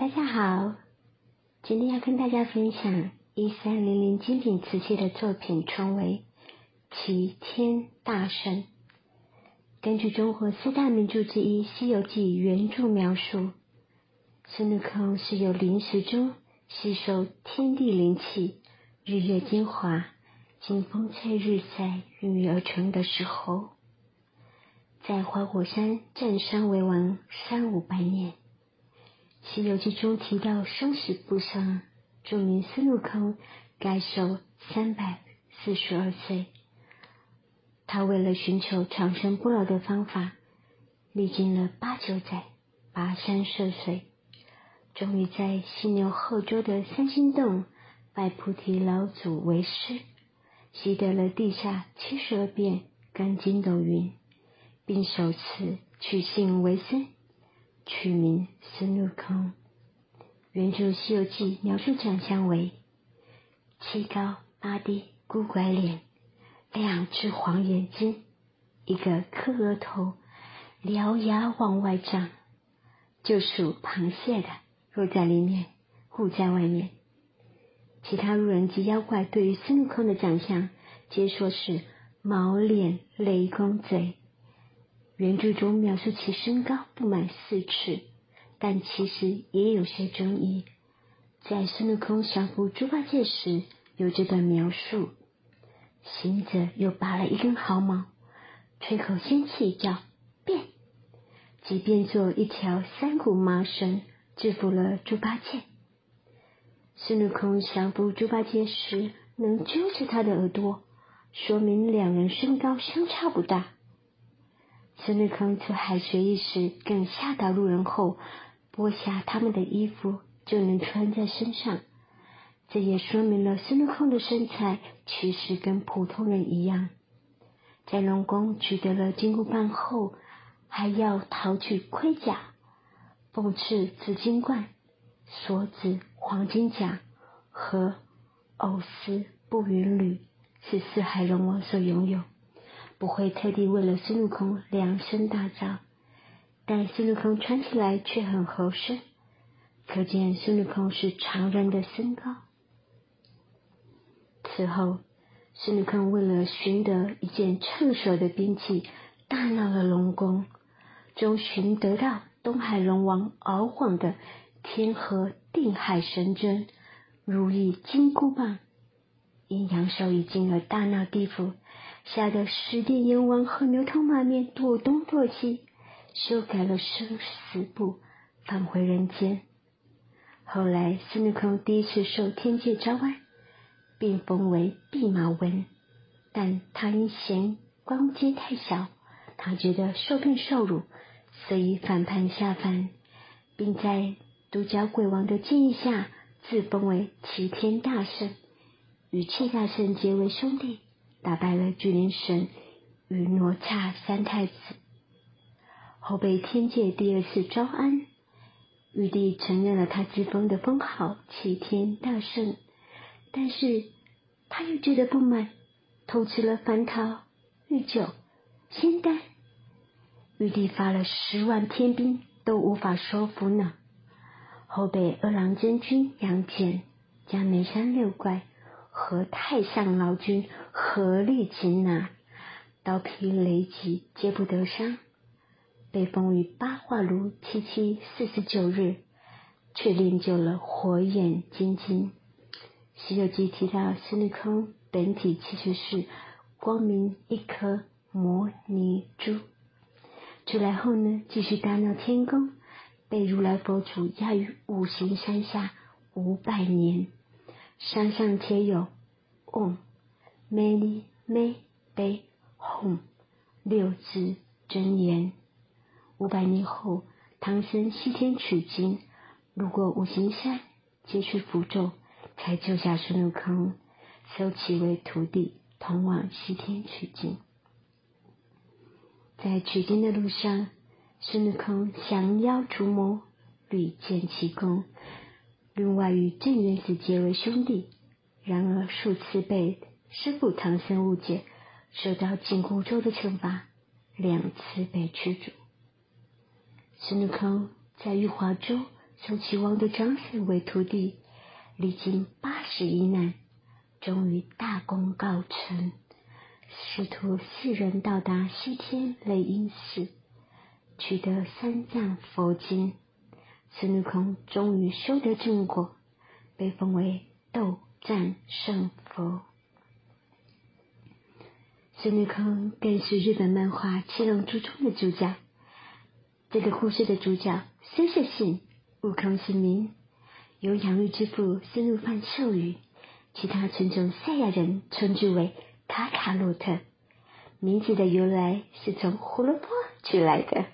大家好，今天要跟大家分享一三零零精品瓷器的作品，称为《齐天大圣》。根据中国四大名著之一《西游记》原著描述，孙悟空是由灵石中吸收天地灵气、日月精华，经风吹日晒孕育而成的时候，在花果山占山为王三五百年。《西游记》中提到生死簿上著名孙悟空该寿三百四十二岁。他为了寻求长生不老的方法，历经了八九载、跋山涉水，终于在犀牛后洲的三星洞拜菩提老祖为师，习得了地下七十二变干筋斗云，并首次取信为孙。取名孙悟空。原著《西游记》描述长相为七高八低、孤拐脸、两只黄眼睛、一个磕额头、獠牙往外长，就属螃蟹的，若在里面，护在外面。其他路人及妖怪对于孙悟空的长相，皆说是毛脸、雷公嘴。原著中描述其身高不满四尺，但其实也有些争议。在孙悟空降服猪八戒时，有这段描述：行者又拔了一根毫毛，吹口仙气，叫变，即变作一条三股麻绳，制服了猪八戒。孙悟空降服猪八戒时，能揪着他的耳朵，说明两人身高相差不大。孙悟空出海学艺时，更吓到路人后，剥下他们的衣服就能穿在身上。这也说明了孙悟空的身材其实跟普通人一样。在龙宫取得了金箍棒后，还要讨取盔甲、凤翅紫金冠、锁子黄金甲和藕丝步云履，是四海龙王所拥有。不会特地为了孙悟空量身打造，但孙悟空穿起来却很合身，可见孙悟空是常人的身高。此后，孙悟空为了寻得一件趁手的兵器，大闹了龙宫，终寻得到东海龙王敖广的天河定海神针如意金箍棒，因阳寿已尽而大闹地府。吓得十殿阎王和牛头马面躲东躲西，修改了生死簿，返回人间。后来孙悟空第一次受天界招安，并封为弼马温，但他因嫌官阶太小，他觉得受骗受辱，所以反叛下凡，并在独角鬼王的建议下，自封为齐天大圣，与齐大圣结为兄弟。打败了巨灵神与罗刹三太子，后被天界第二次招安，玉帝承认了他自封的封号齐天大圣，但是他又觉得不满，偷吃了蟠桃、玉酒、仙丹，玉帝发了十万天兵都无法收服呢。后被二郎真君杨戬将眉山六怪。和太上老君合力擒拿，刀劈雷击皆不得伤，被封于八卦炉七七四十九日，却练就了火眼金睛。《西游记》提到孙悟空本体其实是光明一颗摩尼珠，出来后呢，继续大闹天宫，被如来佛祖压于五行山下五百年。山上贴有 “Om Mani Me Be Hum” 六字真言。五百年后，唐僧西天取经，路过五行山，接去符咒，才救下孙悟空，收其为徒弟，同往西天取经。在取经的路上，孙悟空降妖除魔，屡建奇功。另外与镇元子结为兄弟，然而数次被师父唐僧误解，受到紧箍咒的惩罚，两次被驱逐。孙悟空在玉华州收齐王的长子为徒弟，历经八十一难，终于大功告成，师徒四人到达西天雷音寺，取得三藏佛经，孙悟空终于修得正果，被封为斗战胜佛。孙悟空更是日本漫画《七龙珠》中的主角。这个故事的主角虽是姓悟空是名，由养育之父孙悟饭授予，其他纯种赛亚人称之为卡卡洛特。名字的由来是从胡萝卜取来的，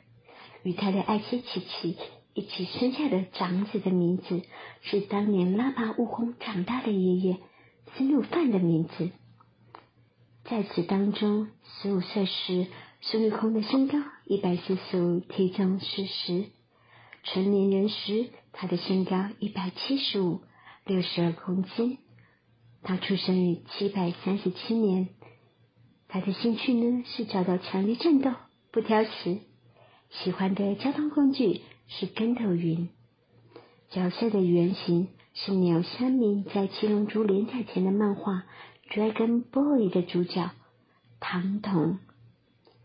与他的爱妻琪琪一起生下的长子的名字是当年拉拔悟空长大的爷爷孙悟饭的名字。在此当中，十五岁时，孙悟空的身高一百四十五，体重四十；成年人时，他的身高一百七十五，六十二公斤。他出生于七百三十七年。他的兴趣呢是找到强烈战斗，不挑食。喜欢的交通工具是跟头云。角色的原型是鸟山明在《七龙珠》连载前的漫画。Dragon Boy 的主角唐童，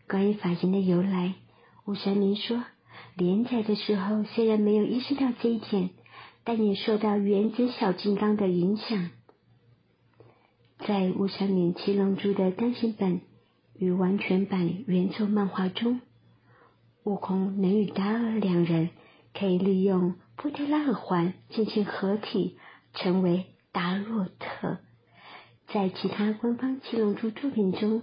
关于发型的由来，吴山明说，连载的时候虽然没有意识到这一点，但也受到原子小金刚的影响。在吴山明《七龙珠》的单行本与完全版原作漫画中，悟空能与达尔两人可以利用波特拉尔环进行合体，成为达洛特。在其他官方七龙珠作品中，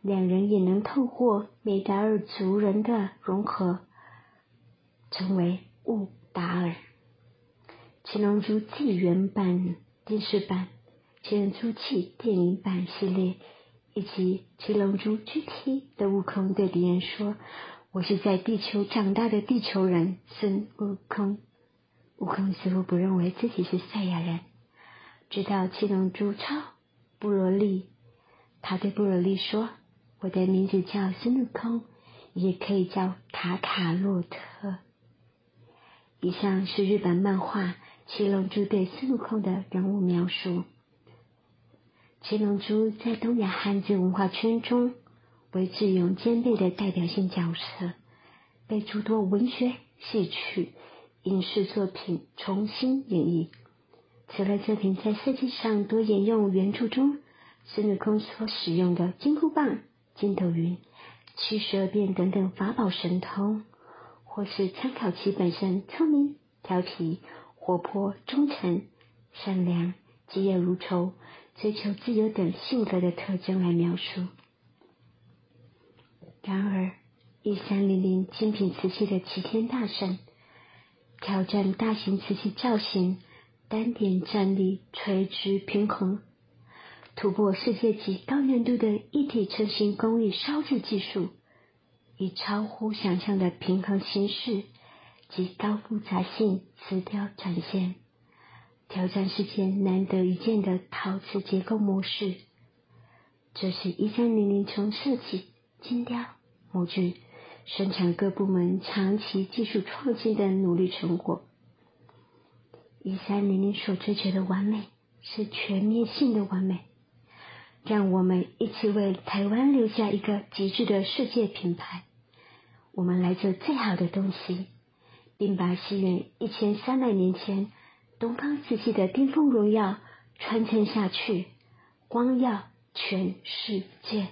两人也能透过美达尔族人的融合，成为悟达尔。七龙珠纪元版电视版、七龙珠气电影版系列以及七龙珠 GT 的悟空对敌人说：“我是在地球长大的地球人，孙悟空。”悟空似乎不认为自己是赛亚人，直到七龙珠超。布罗利，他对布罗利说：“我的名字叫孙悟空，也可以叫卡卡洛特。”以上是日本漫画《七龙珠》对孙悟空的人物描述。七龙珠在东亚汉字文化圈中为智勇兼备的代表性角色，被诸多文学、戏曲、影视作品重新演绎。此类作品在设计上多沿用原著中孙悟空所使用的金箍棒、筋斗云、七十二变等等法宝神通，或是参考其本身聪明、调皮、活泼、忠诚、善良、嫉恶如仇、追求自由等性格的特征来描述。然而，一三零零精品瓷器的齐天大圣挑战大型瓷器造型。单点站立垂直平衡，突破世界级高难度的一体成型工艺烧制技术，以超乎想象的平衡形式及高复杂性瓷雕展现，挑战世界难得一见的陶瓷结构模式。这是一三零零从设计、精雕、模具、生产各部门长期技术创新的努力成果。一三零零所追求的完美是全面性的完美，让我们一起为台湾留下一个极致的世界品牌。我们来做最好的东西，并把西元一千三百年前东方瓷器的巅峰荣耀传承下去，光耀全世界。